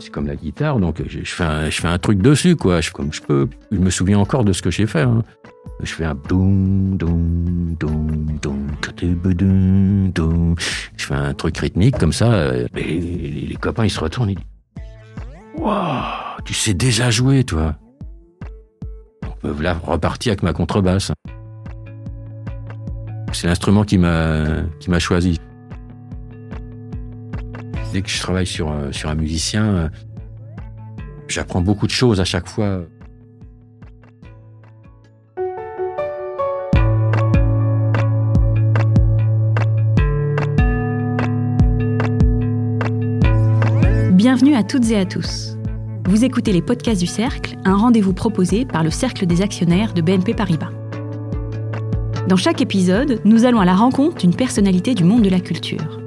c'est comme la guitare, donc je, je fais un, truc dessus, quoi, je, comme je peux. Je me souviens encore de ce que j'ai fait. hein. Je fais un doum, doum, doum, doum, doum. Je fais un truc rythmique comme ça. euh, Et les, copains, ils se retournent, ils disent Waouh, tu sais déjà jouer, toi. Donc, me voilà reparti avec ma contrebasse. C'est l'instrument qui m'a choisi. Dès que je travaille sur, euh, un musicien, euh, j'apprends beaucoup de choses à chaque fois. Bienvenue à toutes et à tous. Vous écoutez les podcasts du Cercle, un rendez-vous proposé par le Cercle des actionnaires de BNP Paribas. Dans chaque épisode, nous allons à la rencontre d'une personnalité du monde de la culture.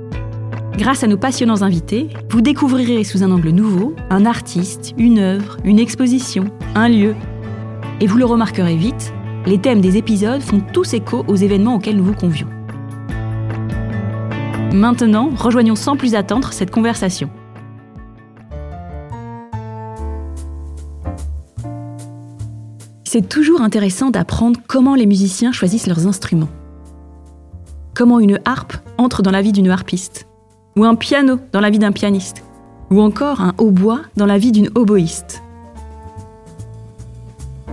Grâce à nos passionnants invités, vous découvrirez sous un angle nouveau un artiste, une œuvre, une exposition, un lieu. Et vous le remarquerez vite, les thèmes des épisodes font tous écho aux événements auxquels nous vous convions. Maintenant, rejoignons sans plus attendre cette conversation. C'est toujours intéressant d'apprendre comment les musiciens choisissent leurs instruments. Comment une harpe entre dans la vie d'une harpiste, ou un piano dans la vie d'un pianiste, ou encore un hautbois dans la vie d'une oboïste.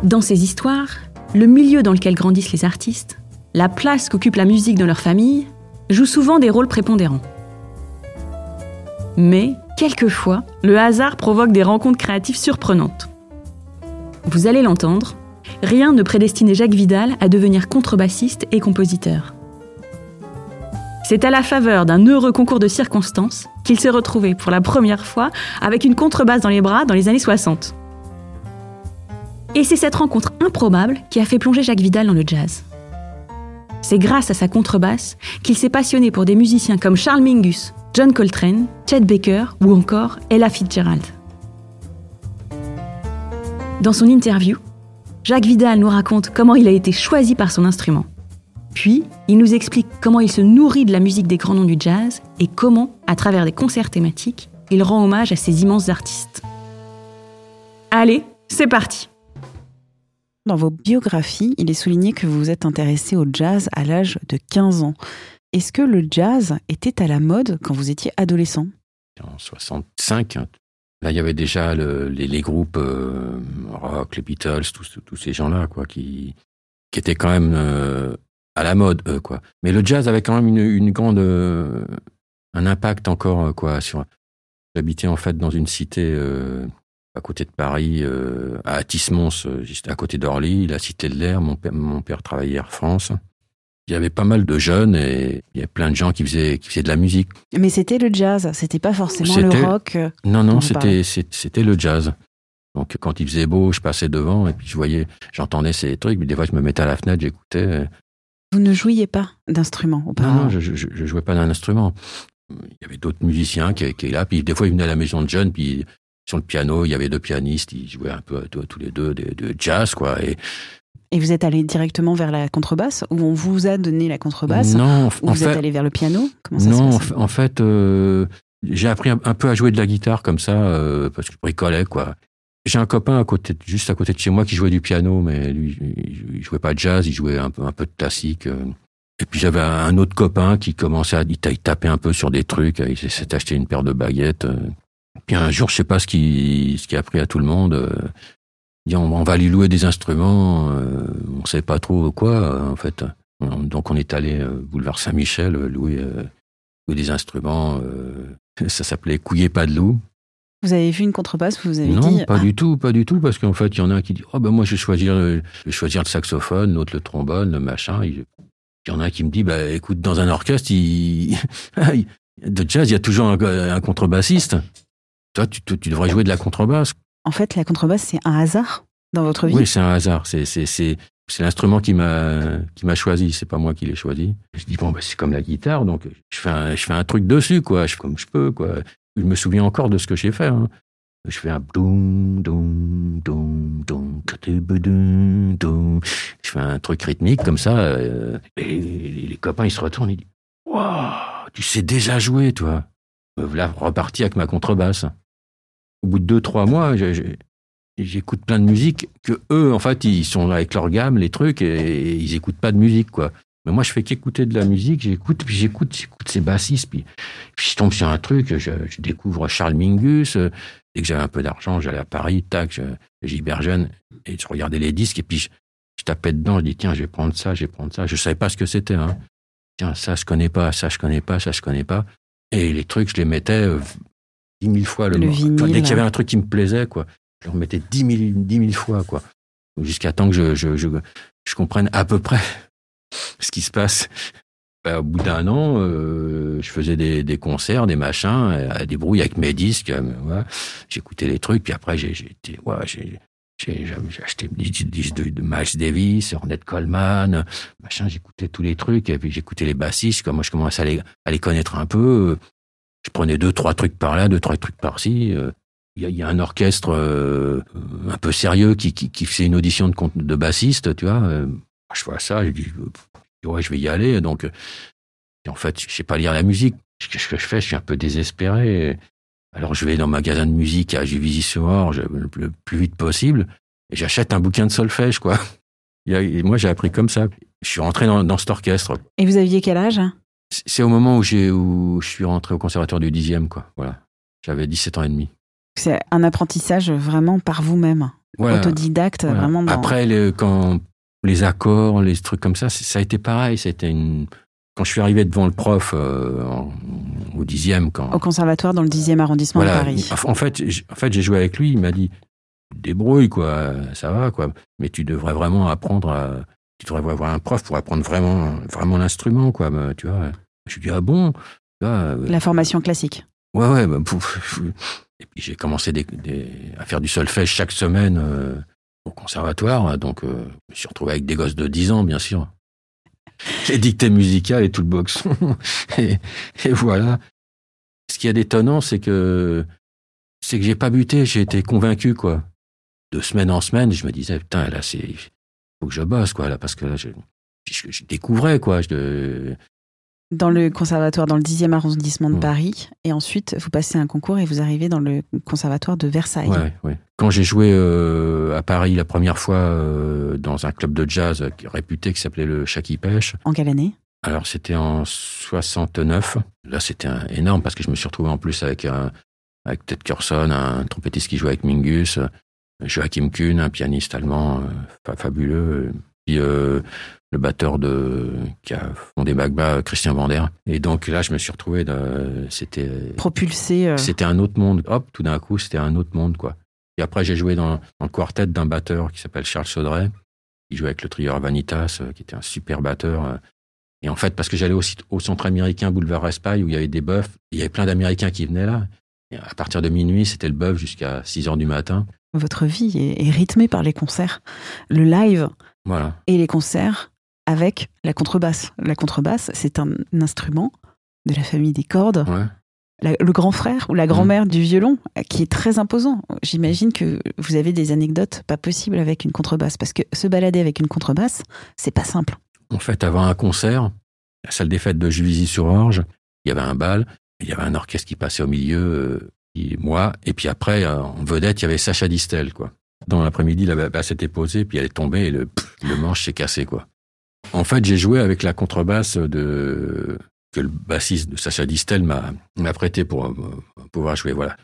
Dans ces histoires, le milieu dans lequel grandissent les artistes, la place qu'occupe la musique dans leur famille, jouent souvent des rôles prépondérants. Mais, quelquefois, le hasard provoque des rencontres créatives surprenantes. Vous allez l'entendre, rien ne prédestinait Jacques Vidal à devenir contrebassiste et compositeur. C'est à la faveur d'un heureux concours de circonstances qu'il s'est retrouvé pour la première fois avec une contrebasse dans les bras dans les années 60. Et c'est cette rencontre improbable qui a fait plonger Jacques Vidal dans le jazz. C'est grâce à sa contrebasse qu'il s'est passionné pour des musiciens comme Charles Mingus, John Coltrane, Chet Baker ou encore Ella Fitzgerald. Dans son interview, Jacques Vidal nous raconte comment il a été choisi par son instrument. Puis, il nous explique comment il se nourrit de la musique des grands noms du jazz et comment, à travers des concerts thématiques, il rend hommage à ces immenses artistes. Allez, c'est parti Dans vos biographies, il est souligné que vous vous êtes intéressé au jazz à l'âge de 15 ans. Est-ce que le jazz était à la mode quand vous étiez adolescent? En 65, hein, là, il y avait déjà le- les, les groupes euh, rock, les Beatles, tous, tous ces gens-là, quoi, qui, qui étaient quand même euh, à la mode, eux, quoi. Mais le jazz avait quand même une, une grande, euh, un impact encore, euh, quoi, sur. J'habitais en fait dans une cité euh, à côté de Paris, à Atis-Mons, juste à côté d'Orly, la cité de l'air. Mon père, mon père travaillait Air France. Il y avait pas mal de jeunes et il y avait plein de gens qui faisaient, qui faisaient de la musique. Mais c'était le jazz, c'était pas forcément le rock. Non, non, c'était c'était le jazz. Donc quand il faisait beau, je passais devant et puis je voyais, j'entendais ces trucs. Mais des fois, je me mettais à la fenêtre, j'écoutais. Vous ne jouiez pas d'instrument Non, auparavant. non, je, je, je jouais pas d'un instrument. Il y avait d'autres musiciens qui, étaient là. Puis des fois, ils venaient à la maison de jeunes. Puis sur le piano, il y avait deux pianistes. Ils jouaient un peu tous les deux de, de jazz, quoi. Et Et vous êtes allé directement vers la contrebasse ou on vous a donné la contrebasse non, Ou en vous êtes allé vers le piano? Comment ça non, se en passe? fa- en fait, euh, j'ai appris un, un peu à jouer de la guitare comme ça euh, parce que je bricolais quoi. J'ai un copain à côté, juste à côté de chez moi qui jouait du piano, mais lui, il, jouait pas de jazz, il jouait un peu, de classique. euh. Et puis j'avais un autre copain qui commençait à il ta- il tapait un peu sur des trucs, il s'est acheté une paire de baguettes. euh. Puis un jour, je sais pas ce qui, a pris à tout le monde. euh, dit, on, va lui louer des instruments, on sait pas trop quoi en fait. Donc on est allé boulevard Saint-Michel louer, des instruments. ça s'appelait Couillé pas de loup. Vous avez vu une contrebasse, vous avez Non, dit pas ah, du tout, pas du tout, parce qu'en fait, il y en a un qui dit, oh ben moi je vais choisir, le, je vais choisir le saxophone, l'autre le trombone, le machin. Il y en a un qui me dit, bah écoute, dans un orchestre, il... de jazz, il y a toujours un, un contrebassiste. Toi, tu, tu- tu devrais jouer de la contrebasse. En fait, la contrebasse, c'est un hasard dans votre vie Oui, c'est un hasard. C'est c'est c'est c'est l'instrument qui m'a qui m'a choisi. C'est pas moi qui l'ai choisi. Je dis bon, bah, c'est comme la guitare, donc je fais un je fais un truc dessus, quoi. Je comme je peux, quoi. Je me souviens encore de ce que j'ai fait. hein. Je fais un doum doum doum doum doum. Je fais un truc rythmique comme ça. euh, et les, copains ils se retournent, ils disent waouh, tu sais déjà jouer, toi. Me voilà reparti avec ma contrebasse. au bout de deux, trois mois, j'écoute plein de musique que eux, en fait, ils sont avec leur gamme, les trucs, et, ils écoutent pas de musique, quoi. Mais moi, je fais qu'écouter de la musique, j'écoute, puis j'écoute, j'écoute ces bassistes, puis, je tombe sur un truc, je, découvre Charles Mingus. Euh, dès que j'avais un peu d'argent, j'allais à Paris, tac, jeune, et je regardais les disques, et puis je, tapais dedans, je dis, tiens, je vais prendre ça, je vais prendre ça. Je savais pas ce que c'était, hein. Tiens, ça, je connais pas, ça, je connais pas, ça, je connais pas. Et les trucs, je les mettais euh, dix mille fois le, le Dès qu'il y avait un truc qui me plaisait, quoi, je le remettais dix mille, dix mille fois, quoi. Jusqu'à temps que je, je, je, je, comprenne à peu près ce qui se passe. Ben, au bout d'un an, euh, je faisais des, concerts, des machins, à des brouilles avec mes disques. Euh, J'écoutais les trucs, puis après, j'ai été, j'ai acheté des disques de, de Miles Davis, Ornette Coleman, machin, j'écoutais tous les trucs, et puis j'écoutais les bassistes, comme moi je commençais à les, connaître un peu. Je prenais deux, trois trucs par là, deux, trois trucs par-ci. Il y, a un orchestre euh, un peu sérieux qui, qui, fait une audition de, de bassiste, tu vois. Euh, je vois ça, je dis, ouais, je vais y aller. Donc, en fait, je sais pas lire la musique. Qu'est-ce que je fais? Je suis un peu désespéré. Alors je vais dans le magasin de musique à Juvisy-sur-Orge le plus vite possible et j'achète un bouquin de solfège, quoi. Et moi, j'ai appris comme ça. Je suis rentré dans, dans cet orchestre. Et vous aviez quel âge? C'est au moment où, j'ai, où je suis rentré au conservatoire du 10e, quoi. Voilà. J'avais 17 ans et demi. C'est un apprentissage vraiment par vous-même. Autodidacte, vraiment. Dans... Après, les, quand les accords, les trucs comme ça, ça a été pareil. C'était une quand je suis arrivé devant le prof euh, au dixième, quand au conservatoire dans le dixième arrondissement de Paris. En fait, en fait, j'ai joué avec lui. Il m'a dit débrouille quoi, ça va quoi. Mais tu devrais vraiment apprendre. À, tu devrais avoir un prof pour apprendre vraiment, vraiment l'instrument quoi. Bah, tu vois. Je lui dis ah bon. Euh, La formation classique. Ouais ouais. Bah, et puis j'ai commencé à faire du solfège chaque semaine euh, au conservatoire. Donc je me suis retrouvé avec des gosses de 10 ans bien sûr les dictées musicales et tout le boxon. et, voilà. Ce qui est d'étonnant, c'est que c'est que j'ai pas buté, j'ai été convaincu quoi. De semaine en semaine, je me disais putain là c'est faut que je bosse quoi là parce que je, je, découvrais quoi. Je, dans le conservatoire dans le 10e arrondissement de Paris. Et ensuite, vous passez un concours et vous arrivez dans le conservatoire de Versailles. Ouais, ouais. Quand j'ai joué euh, à Paris la première fois euh, dans un club de jazz réputé qui s'appelait le Chaki Pêche. En quelle année? Alors, c'était en 69. Là, c'était énorme parce que je me suis retrouvé en plus avec, un, avec Ted Curson, un trompettiste qui jouait avec Mingus, Joachim Kuhn, un pianiste allemand euh, fabuleux. Puis, le batteur de qui a fondé Magma, Christian Vander. Et donc là, je me suis retrouvé, c'était propulsé. Euh. C'était un autre monde. Hop, tout d'un coup, c'était un autre monde, quoi. Et après, j'ai joué dans, dans, le quartet d'un batteur qui s'appelle Charles Saudret. Il jouait avec le trio Vanitas, euh, qui était un super batteur. Euh. Et en fait, parce que j'allais aussi au centre américain Boulevard Espagne, où il y avait des bœufs, il y avait plein d'Américains qui venaient là. Et à partir de minuit, c'était le bœuf jusqu'à 6 heures du matin. Votre vie est, rythmée par les concerts. Le live voilà. et les concerts avec la contrebasse. La contrebasse, c'est un instrument de la famille des cordes. le grand frère ou la grand-mère du violon, qui est très imposant. J'imagine que vous avez des anecdotes pas possibles avec une contrebasse, parce que se balader avec une contrebasse, c'est pas simple. En fait, avant un concert, la salle des fêtes de Juvisy-sur-Orge, il y avait un bal, il y avait un orchestre qui passait au milieu, et euh, moi, et puis après, euh, en vedette, il y avait Sacha Distel, quoi. Dans l'après-midi, la basse s'était posée, puis elle est tombée, et le, le manche s'est cassé, quoi. En fait, j'ai joué avec la contrebasse de que le bassiste de Sacha Distel m'a prêté pour euh, pouvoir jouer. Voilà.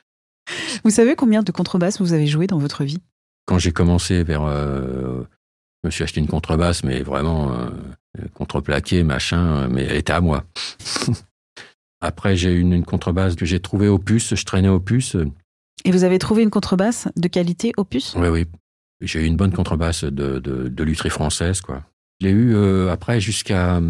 Vous savez combien de contrebasses vous avez joué dans votre vie? Quand j'ai commencé vers, euh, je me suis acheté une contrebasse, mais vraiment euh, contreplaquée, machin, mais elle était à moi. Après, j'ai eu une, contrebasse que j'ai trouvée au puce. Je traînais au puce. Et vous avez trouvé une contrebasse de qualité puce Oui, oui. J'ai eu une bonne contrebasse de, de, de française, quoi. Je l'ai eu euh, après jusqu'à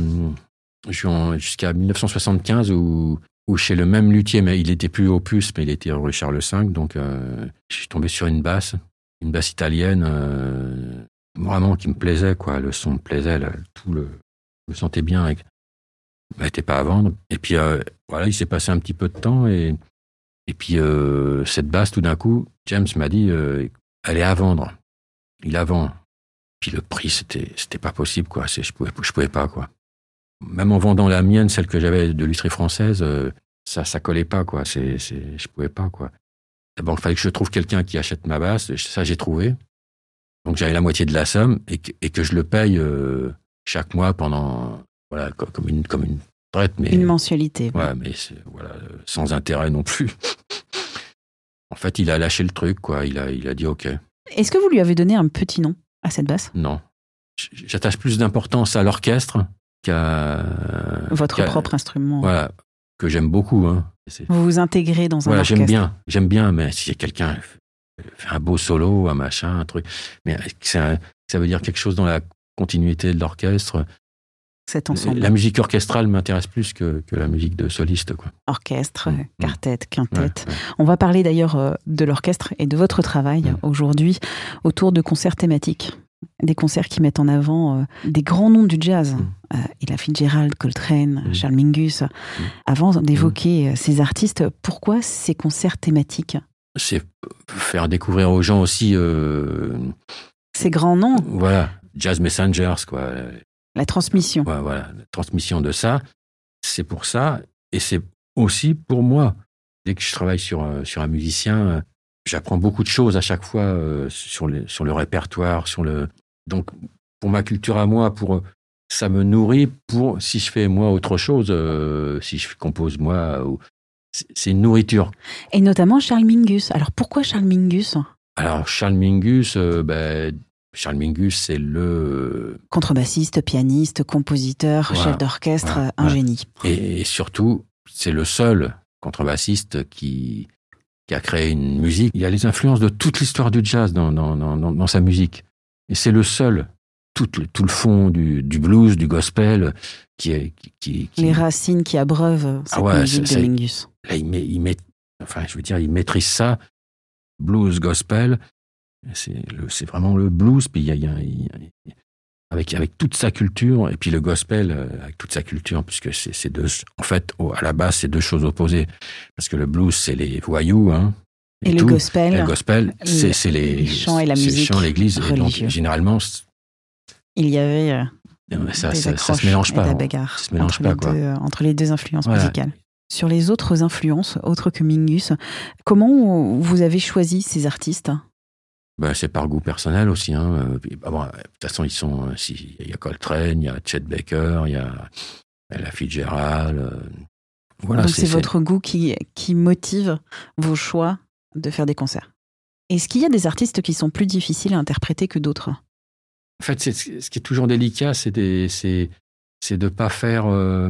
jusqu'à 1975 où, où chez le même luthier, mais il était plus opus, mais il était rue Charles V, donc euh, je suis tombé sur une basse, une basse italienne, euh, vraiment qui me plaisait, quoi. Le son me plaisait, tout le, je me sentais bien. Avec, elle n'était pas à vendre. Et puis voilà, il s'est passé un petit peu de temps et et puis cette basse, tout d'un coup, James m'a dit, elle est à vendre. Il la vend. Puis le prix, c'était, c'était pas possible, quoi. C'est, je pouvais, je pouvais pas, quoi. Même en vendant la mienne, celle que j'avais de lutterie française, euh, ça, ça collait pas, quoi. C'est, c'est, je pouvais pas, quoi. D'abord, il fallait que je trouve quelqu'un qui achète ma basse. Ça, j'ai trouvé. Donc, j'avais la moitié de la somme et que, je le paye euh, chaque mois pendant, voilà, comme une, comme une traite. Mais, une mensualité. Ouais, mais voilà, sans intérêt non plus. en fait, il a lâché le truc, quoi. Il a, il a dit OK. Est-ce que vous lui avez donné un petit nom à cette basse? Non. J'attache plus d'importance à l'orchestre qu'à. Votre propre instrument. Voilà, que j'aime beaucoup. Hein. Vous vous intégrez dans un voilà, j'aime bien, j'aime bien, mais si quelqu'un fait un beau solo, un machin, un truc, mais ça, ça veut dire quelque chose dans la continuité de l'orchestre? Cet ensemble. La musique orchestrale m'intéresse plus que, que, la musique de soliste. Quoi. Orchestre, mm. quartet, quintette. On va parler d'ailleurs euh, de l'orchestre et de votre travail mm. aujourd'hui autour de concerts thématiques des concerts qui mettent en avant euh, des grands noms du jazz. Mm. Euh, et la Fitzgerald, Coltrane, mm. Charles Mingus. Mm. Avant d'évoquer euh, ces artistes, pourquoi ces concerts thématiques? C'est faire découvrir aux gens aussi. ces grands noms? Voilà, Jazz Messengers, quoi. La transmission. voilà, la transmission de ça. C'est pour ça. Et c'est aussi pour moi. Dès que je travaille sur, sur un musicien, j'apprends beaucoup de choses à chaque fois euh, sur, les, sur le répertoire, sur le. Donc, pour ma culture à moi, pour ça me nourrit pour si je fais moi autre chose, euh, si je compose moi, c'est une nourriture. Et notamment Charles Mingus. Alors pourquoi Charles Mingus? Alors Charles Mingus, euh, ben, Charles Mingus, c'est le contrebassiste, pianiste, compositeur, chef d'orchestre, un génie. et surtout, c'est le seul contrebassiste qui qui a créé une musique. Il y a les influences de toute l'histoire du jazz dans, dans, dans, dans, sa musique. Et c'est le seul, tout le, tout le fond du, du blues, du gospel, qui est. Qui, Les racines qui abreuvent cette ah musique de Mingus. Là, il, met, il met, enfin, je veux dire, il maîtrise ça, blues, gospel. C'est vraiment le blues, puis il y a, il y a, avec, avec toute sa culture, et puis le gospel euh, avec toute sa culture, puisque c'est deux, en fait, à la base, c'est deux choses opposées. Parce que le blues, c'est les voyous, hein, et, le gospel, le gospel, c'est les, chants et la musique, l'église. Et donc, généralement, il y avait euh, ça, ça, ça, se mélange pas. Ça se mélange pas, quoi. Euh, entre les deux influences musicales. Sur les autres influences, autres que Mingus, comment vous avez choisi ces artistes? Ben, c'est par goût personnel aussi. Hein. Ah bon, de toute façon, ils sont. Euh, il y a Coltrane, il y a Chet Baker, il y a la Fitzgerald. Euh, voilà, Donc c'est votre goût qui, qui motive vos choix de faire des concerts. Est-ce qu'il y a des artistes qui sont plus difficiles à interpréter que d'autres? En fait, ce qui est toujours délicat, c'est de ne pas faire. Euh,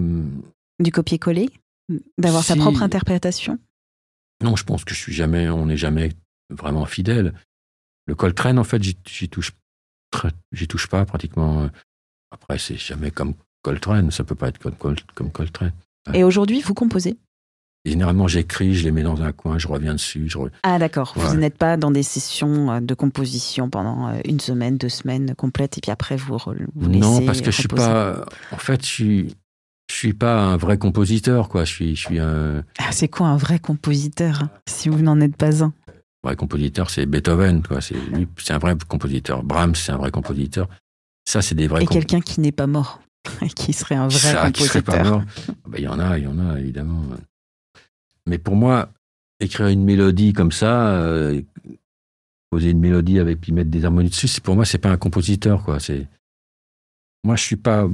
du copier-coller? D'avoir sa propre interprétation? Non, je pense que je suis jamais, on n'est jamais vraiment fidèle. Le Coltrane, en fait, j'y touche, j'y touche pas pratiquement. Après, c'est jamais comme Coltrane, ça peut pas être comme, comme Coltrane. Et aujourd'hui, vous composez? Généralement, j'écris, je les mets dans un coin, je reviens dessus. Ah d'accord, vous n'êtes pas dans des sessions euh, de composition pendant euh, une semaine, deux semaines complètes, et puis après vous, vous laissez Non, parce que je suis pas... En fait, je suis... Je suis pas un vrai compositeur, quoi. Je suis, je suis un. Ah, c'est quoi un vrai compositeur, si vous n'en êtes pas un? Vrai compositeur, c'est Beethoven, quoi. C'est c'est un vrai compositeur. Brahms, c'est un vrai compositeur. Ça, c'est des vrais. Et quelqu'un qui n'est pas mort, qui serait un vrai ça, compositeur. Qui serait pas mort. Ah ben, il y en a, il y en a évidemment. Mais pour moi, écrire une mélodie comme ça, euh, poser une mélodie avec puis mettre des harmonies dessus, pour moi, c'est pas un compositeur, quoi. C'est moi, je suis pas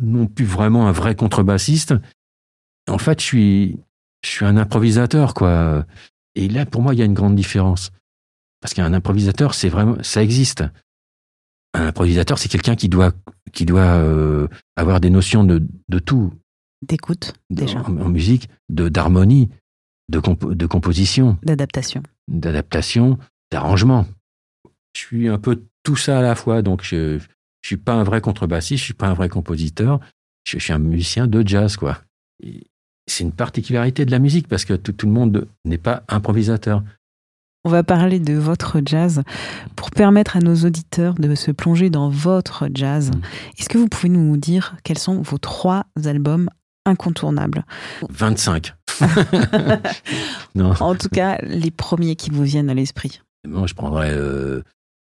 non plus vraiment un vrai contrebassiste. En fait, je suis, je suis un improvisateur, quoi. Et là, pour moi, il y a une grande différence. Parce qu'un improvisateur, c'est vraiment, ça existe. Un improvisateur, c'est quelqu'un qui doit, qui doit euh, avoir des notions de, de tout. D'écoute, déjà. En, musique, de d'harmonie, de, de composition. D'adaptation. D'adaptation, d'arrangement. Je suis un peu tout ça à la fois. Donc, je ne suis pas un vrai contrebassiste, je suis pas un vrai compositeur. Je, suis un musicien de jazz, quoi c'est une particularité de la musique parce que tout, le monde n'est pas improvisateur. On va parler de votre jazz pour permettre à nos auditeurs de se plonger dans votre jazz. Mm. Est-ce que vous pouvez nous dire quels sont vos trois albums incontournables 25. non. En tout cas, les premiers qui vous viennent à l'esprit. Moi, je prendrais euh,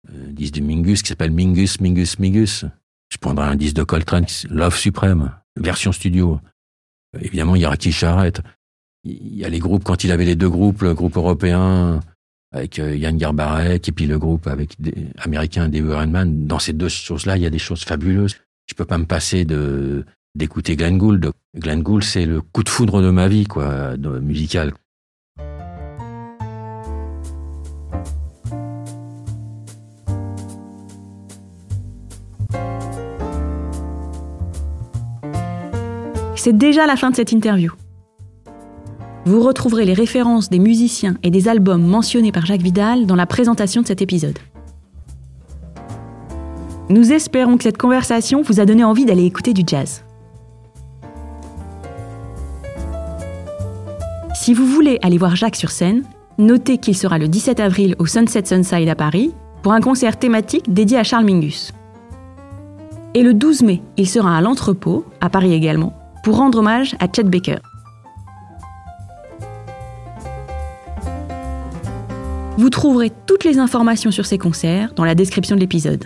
un disque de Mingus qui s'appelle Mingus, Mingus, Mingus. Je prendrais un disque de Coltrane, Love Supreme, version studio. Évidemment, il y a qui Charrette. Il y a les groupes, quand il avait les deux groupes, le groupe européen, avec euh, Yann Garbarek et puis le groupe avec des américains des Man. Dans ces deux choses-là, il y a des choses fabuleuses. Je peux pas me passer de d'écouter Glenn Gould. Glenn Gould, c'est le coup de foudre de ma vie, quoi, musical. C'est déjà la fin de cette interview. Vous retrouverez les références des musiciens et des albums mentionnés par Jacques Vidal dans la présentation de cet épisode. Nous espérons que cette conversation vous a donné envie d'aller écouter du jazz. Si vous voulez aller voir Jacques sur scène, notez qu'il sera le 17 avril au Sunset Sunside à Paris pour un concert thématique dédié à Charles Mingus. Et le 12 mai, il sera à l'entrepôt, à Paris également, pour rendre hommage à Chet Baker. Vous trouverez toutes les informations sur ces concerts dans la description de l'épisode.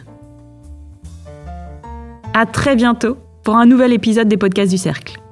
À très bientôt pour un nouvel épisode des podcasts du Cercle.